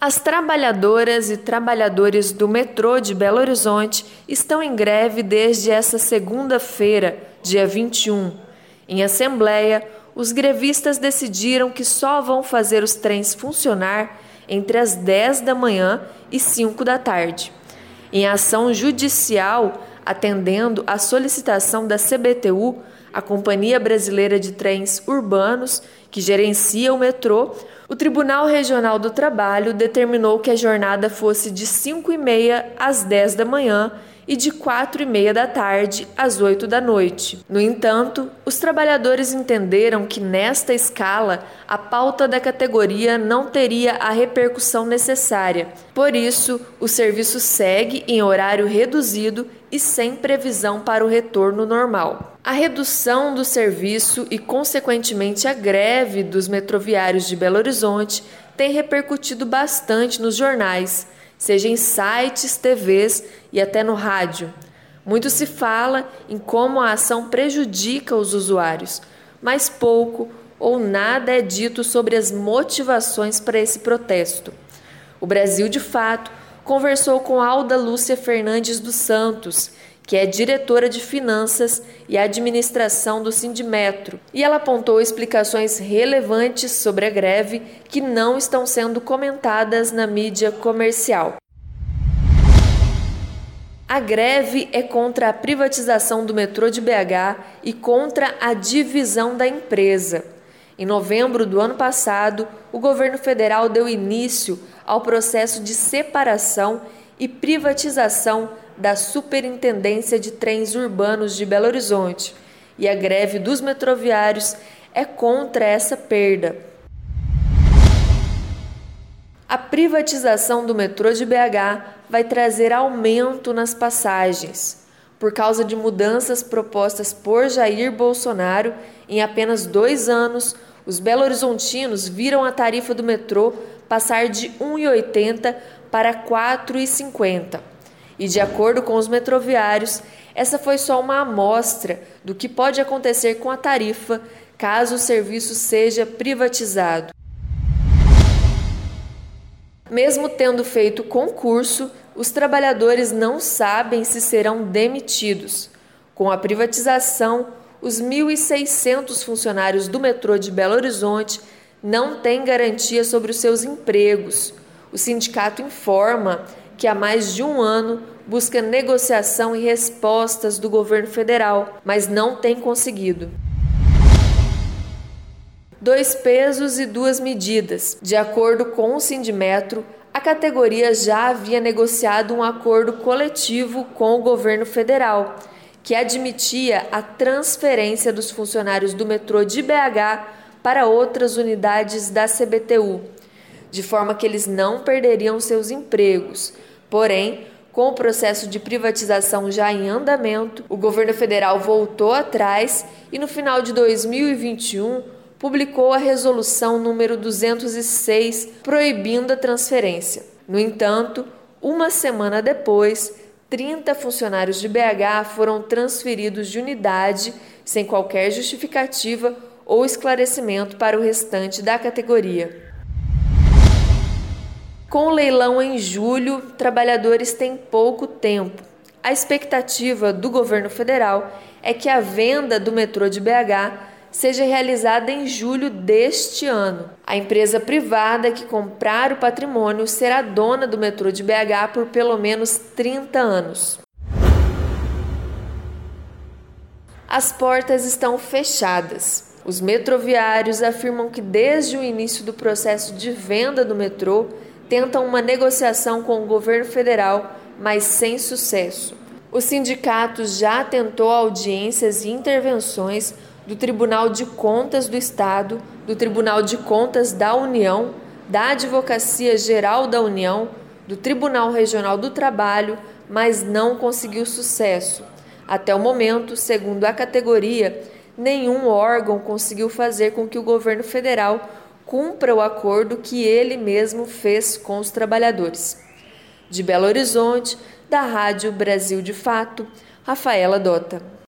As trabalhadoras e trabalhadores do metrô de Belo Horizonte estão em greve desde essa segunda-feira, dia 21. Em assembleia, os grevistas decidiram que só vão fazer os trens funcionar entre as 10 da manhã e 5 da tarde. Em ação judicial, atendendo à solicitação da CBTU, a Companhia Brasileira de Trens Urbanos, que gerencia o metrô, o Tribunal Regional do Trabalho determinou que a jornada fosse de 5 e meia às 10 da manhã e de 4 e meia da tarde às 8 da noite. No entanto, os trabalhadores entenderam que nesta escala a pauta da categoria não teria a repercussão necessária. Por isso, o serviço segue em horário reduzido e sem previsão para o retorno normal. A redução do serviço e, consequentemente, a greve dos metroviários de Belo Horizonte tem repercutido bastante nos jornais seja em sites, TVs e até no rádio. Muito se fala em como a ação prejudica os usuários, mas pouco ou nada é dito sobre as motivações para esse protesto. O Brasil, de fato, conversou com Alda Lúcia Fernandes dos Santos, que é diretora de Finanças e Administração do Sindimetro, e ela apontou explicações relevantes sobre a greve que não estão sendo comentadas na mídia comercial. A greve é contra a privatização do metrô de BH e contra a divisão da empresa. Em novembro do ano passado, o governo federal deu início ao processo de separação e privatização da Superintendência de Trens Urbanos de Belo Horizonte, e a greve dos metroviários é contra essa perda. A privatização do metrô de BH vai trazer aumento nas passagens. Por causa de mudanças propostas por Jair Bolsonaro, em apenas dois anos, os belo-horizontinos viram a tarifa do metrô passar de R$ 1,80 para R$ 4,50. E de acordo com os metroviários, essa foi só uma amostra do que pode acontecer com a tarifa caso o serviço seja privatizado. Mesmo tendo feito concurso, os trabalhadores não sabem se serão demitidos. Com a privatização, os 1.600 funcionários do metrô de Belo Horizonte não têm garantia sobre os seus empregos. O sindicato informa que há mais de um ano busca negociação e respostas do governo federal, mas não tem conseguido. Dois pesos e duas medidas. De acordo com o Sindimetro, a categoria já havia negociado um acordo coletivo com o governo federal, que admitia a transferência dos funcionários do metrô de BH para outras unidades da CBTU, de forma que eles não perderiam seus empregos. Porém, com o processo de privatização já em andamento, o governo federal voltou atrás e no final de 2021 publicou a resolução número 206 proibindo a transferência. No entanto, uma semana depois, 30 funcionários de BH foram transferidos de unidade sem qualquer justificativa ou esclarecimento para o restante da categoria. Com o leilão em julho, trabalhadores têm pouco tempo. A expectativa do governo federal é que a venda do metrô de BH seja realizada em julho deste ano. A empresa privada que comprar o patrimônio será dona do metrô de BH por pelo menos 30 anos. As portas estão fechadas. Os metroviários afirmam que desde o início do processo de venda do metrô tentam uma negociação com o governo federal, mas sem sucesso. O sindicato já tentou audiências e intervenções do Tribunal de Contas do Estado, do Tribunal de Contas da União, da Advocacia Geral da União, do Tribunal Regional do Trabalho, mas não conseguiu sucesso. Até o momento, segundo a categoria, nenhum órgão conseguiu fazer com que o governo federal cumpra o acordo que ele mesmo fez com os trabalhadores. De Belo Horizonte, da Rádio Brasil de Fato, Rafaela Dota.